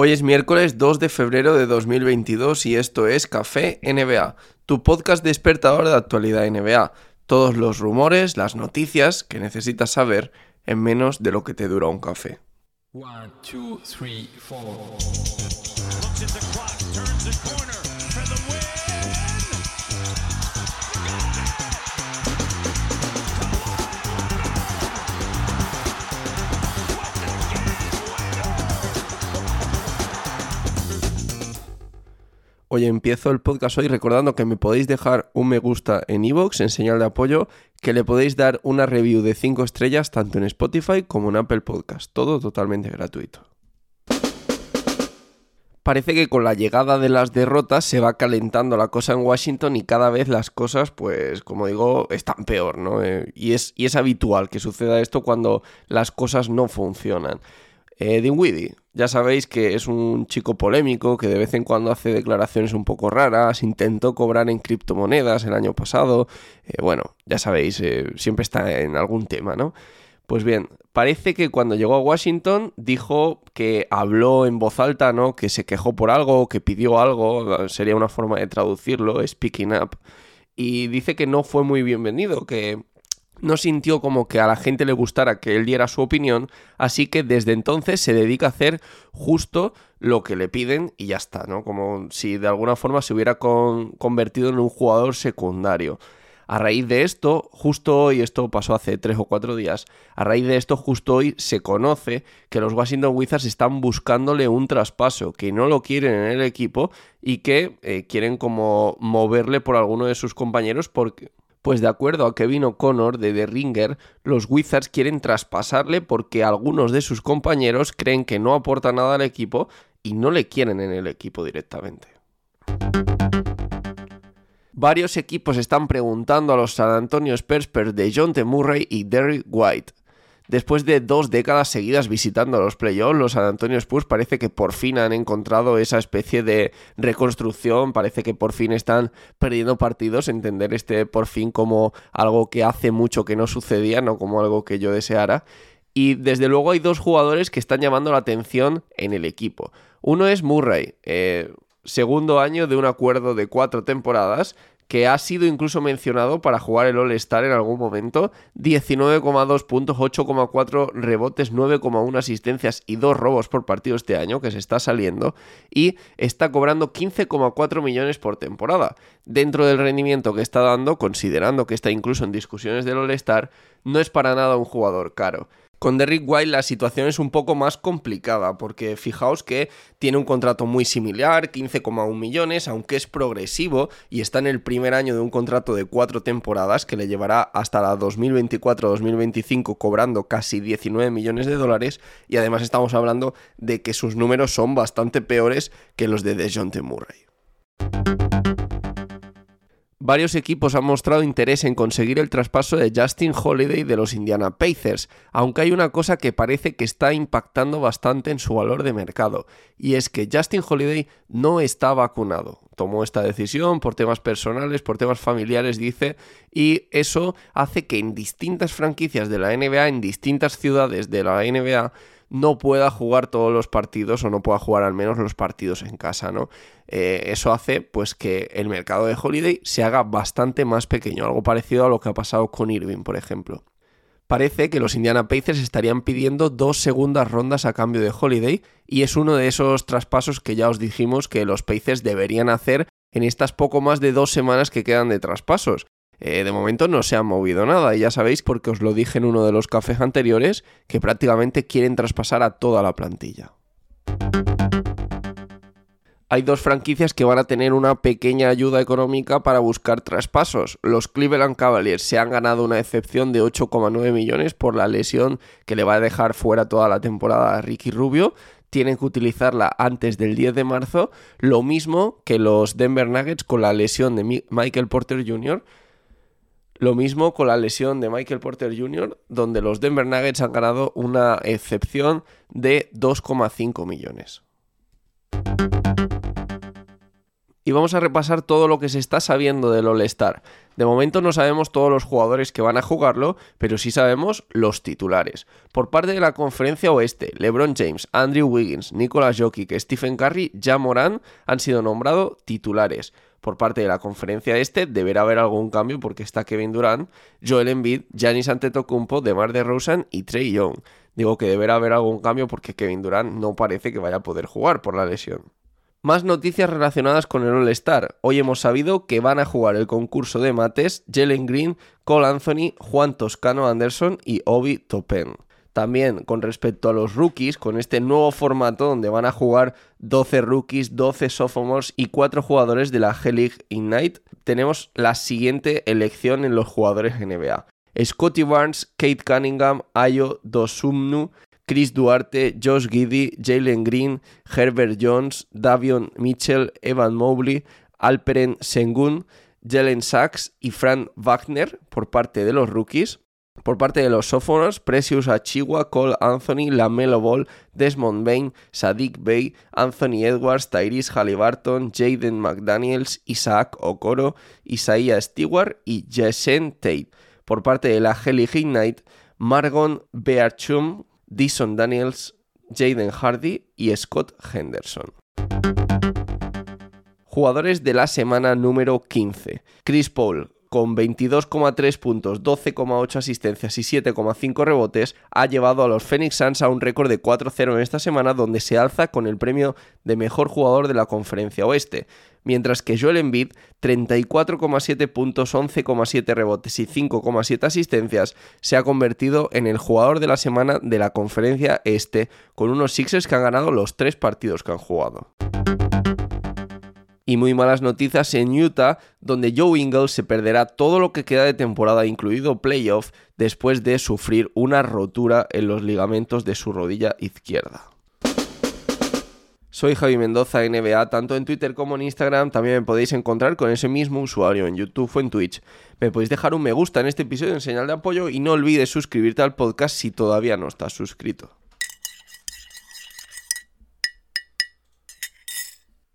Hoy es miércoles 2 de febrero de 2022 y esto es Café NBA, tu podcast despertador de actualidad NBA. Todos los rumores, las noticias que necesitas saber en menos de lo que te dura un café. Oye, empiezo el podcast hoy recordando que me podéis dejar un me gusta en iVoox en señal de apoyo, que le podéis dar una review de 5 estrellas tanto en Spotify como en Apple Podcast, todo totalmente gratuito. Parece que con la llegada de las derrotas se va calentando la cosa en Washington y cada vez las cosas, pues como digo, están peor, ¿no? Eh, y, es, y es habitual que suceda esto cuando las cosas no funcionan. Eh, Dinwiddie, ya sabéis que es un chico polémico que de vez en cuando hace declaraciones un poco raras, intentó cobrar en criptomonedas el año pasado, eh, bueno, ya sabéis, eh, siempre está en algún tema, ¿no? Pues bien, parece que cuando llegó a Washington dijo que habló en voz alta, ¿no? Que se quejó por algo, que pidió algo, sería una forma de traducirlo, speaking up. Y dice que no fue muy bienvenido, que no sintió como que a la gente le gustara que él diera su opinión, así que desde entonces se dedica a hacer justo lo que le piden y ya está, ¿no? Como si de alguna forma se hubiera convertido en un jugador secundario. A raíz de esto, justo hoy, esto pasó hace tres o cuatro días, a raíz de esto, justo hoy se conoce que los Washington Wizards están buscándole un traspaso, que no lo quieren en el equipo y que eh, quieren como moverle por alguno de sus compañeros porque, pues de acuerdo a Kevin O'Connor de The Ringer, los Wizards quieren traspasarle porque algunos de sus compañeros creen que no aporta nada al equipo y no le quieren en el equipo directamente. Varios equipos están preguntando a los San Antonio Spurs de John T. Murray y Derrick White. Después de dos décadas seguidas visitando los playoffs, los San Antonio Spurs parece que por fin han encontrado esa especie de reconstrucción, parece que por fin están perdiendo partidos, entender este por fin como algo que hace mucho que no sucedía, no como algo que yo deseara. Y desde luego hay dos jugadores que están llamando la atención en el equipo. Uno es Murray, eh, segundo año de un acuerdo de cuatro temporadas que ha sido incluso mencionado para jugar el All-Star en algún momento. 19,2 puntos, 8,4 rebotes, 9,1 asistencias y 2 robos por partido este año, que se está saliendo. Y está cobrando 15,4 millones por temporada. Dentro del rendimiento que está dando, considerando que está incluso en discusiones del All-Star, no es para nada un jugador caro. Con Derrick White la situación es un poco más complicada porque fijaos que tiene un contrato muy similar, 15,1 millones, aunque es progresivo y está en el primer año de un contrato de cuatro temporadas que le llevará hasta la 2024-2025 cobrando casi 19 millones de dólares y además estamos hablando de que sus números son bastante peores que los de DeJounte Murray. Varios equipos han mostrado interés en conseguir el traspaso de Justin Holiday de los Indiana Pacers, aunque hay una cosa que parece que está impactando bastante en su valor de mercado, y es que Justin Holiday no está vacunado. Tomó esta decisión por temas personales, por temas familiares, dice, y eso hace que en distintas franquicias de la NBA, en distintas ciudades de la NBA, no pueda jugar todos los partidos o no pueda jugar al menos los partidos en casa, ¿no? Eh, eso hace pues que el mercado de Holiday se haga bastante más pequeño, algo parecido a lo que ha pasado con Irving, por ejemplo. Parece que los Indiana Pacers estarían pidiendo dos segundas rondas a cambio de Holiday y es uno de esos traspasos que ya os dijimos que los Pacers deberían hacer en estas poco más de dos semanas que quedan de traspasos. Eh, de momento no se ha movido nada y ya sabéis porque os lo dije en uno de los cafés anteriores que prácticamente quieren traspasar a toda la plantilla. Hay dos franquicias que van a tener una pequeña ayuda económica para buscar traspasos. Los Cleveland Cavaliers se han ganado una excepción de 8,9 millones por la lesión que le va a dejar fuera toda la temporada a Ricky Rubio tienen que utilizarla antes del 10 de marzo, lo mismo que los Denver Nuggets con la lesión de Michael Porter Jr., lo mismo con la lesión de Michael Porter Jr., donde los Denver Nuggets han ganado una excepción de 2,5 millones. y vamos a repasar todo lo que se está sabiendo del All-Star. De momento no sabemos todos los jugadores que van a jugarlo, pero sí sabemos los titulares. Por parte de la conferencia oeste, LeBron James, Andrew Wiggins, Nicolas Jokic, Stephen Curry, Ja Moran han sido nombrados titulares. Por parte de la conferencia este deberá haber algún cambio porque está Kevin Durant, Joel Embiid, Giannis Antetokounmpo, DeMar DeRozan y Trey Young. Digo que deberá haber algún cambio porque Kevin Durant no parece que vaya a poder jugar por la lesión. Más noticias relacionadas con el All-Star. Hoy hemos sabido que van a jugar el concurso de mates Jalen Green, Cole Anthony, Juan Toscano Anderson y Obi Topen. También con respecto a los rookies, con este nuevo formato donde van a jugar 12 rookies, 12 sophomores y 4 jugadores de la G-League Ignite, tenemos la siguiente elección en los jugadores NBA. Scotty Barnes, Kate Cunningham, Ayo Dosumnu, Chris Duarte, Josh Giddy, Jalen Green, Herbert Jones, Davion Mitchell, Evan Mobley, Alperen Sengun, Jalen Sachs y Frank Wagner por parte de los rookies. Por parte de los sophomores, Precious Achiwa, Cole Anthony, Lamelo Ball, Desmond Bain, Sadiq Bey, Anthony Edwards, Tyrese Halliburton, Jaden McDaniels, Isaac Okoro, Isaiah Stewart y Jason Tate. Por parte de la Helly Ignite, Margon Bearchum, Dyson Daniels, Jaden Hardy y Scott Henderson. Jugadores de la semana número 15. Chris Paul, con 22,3 puntos, 12,8 asistencias y 7,5 rebotes, ha llevado a los Phoenix Suns a un récord de 4-0 en esta semana donde se alza con el premio de mejor jugador de la conferencia oeste, mientras que Joel Embiid, 34,7 puntos, 11,7 rebotes y 5,7 asistencias, se ha convertido en el jugador de la semana de la conferencia este, con unos Sixers que han ganado los tres partidos que han jugado y muy malas noticias en Utah, donde Joe Ingles se perderá todo lo que queda de temporada, incluido playoff, después de sufrir una rotura en los ligamentos de su rodilla izquierda. Soy Javi Mendoza NBA, tanto en Twitter como en Instagram. También me podéis encontrar con ese mismo usuario en YouTube o en Twitch. Me podéis dejar un me gusta en este episodio en señal de apoyo y no olvides suscribirte al podcast si todavía no estás suscrito.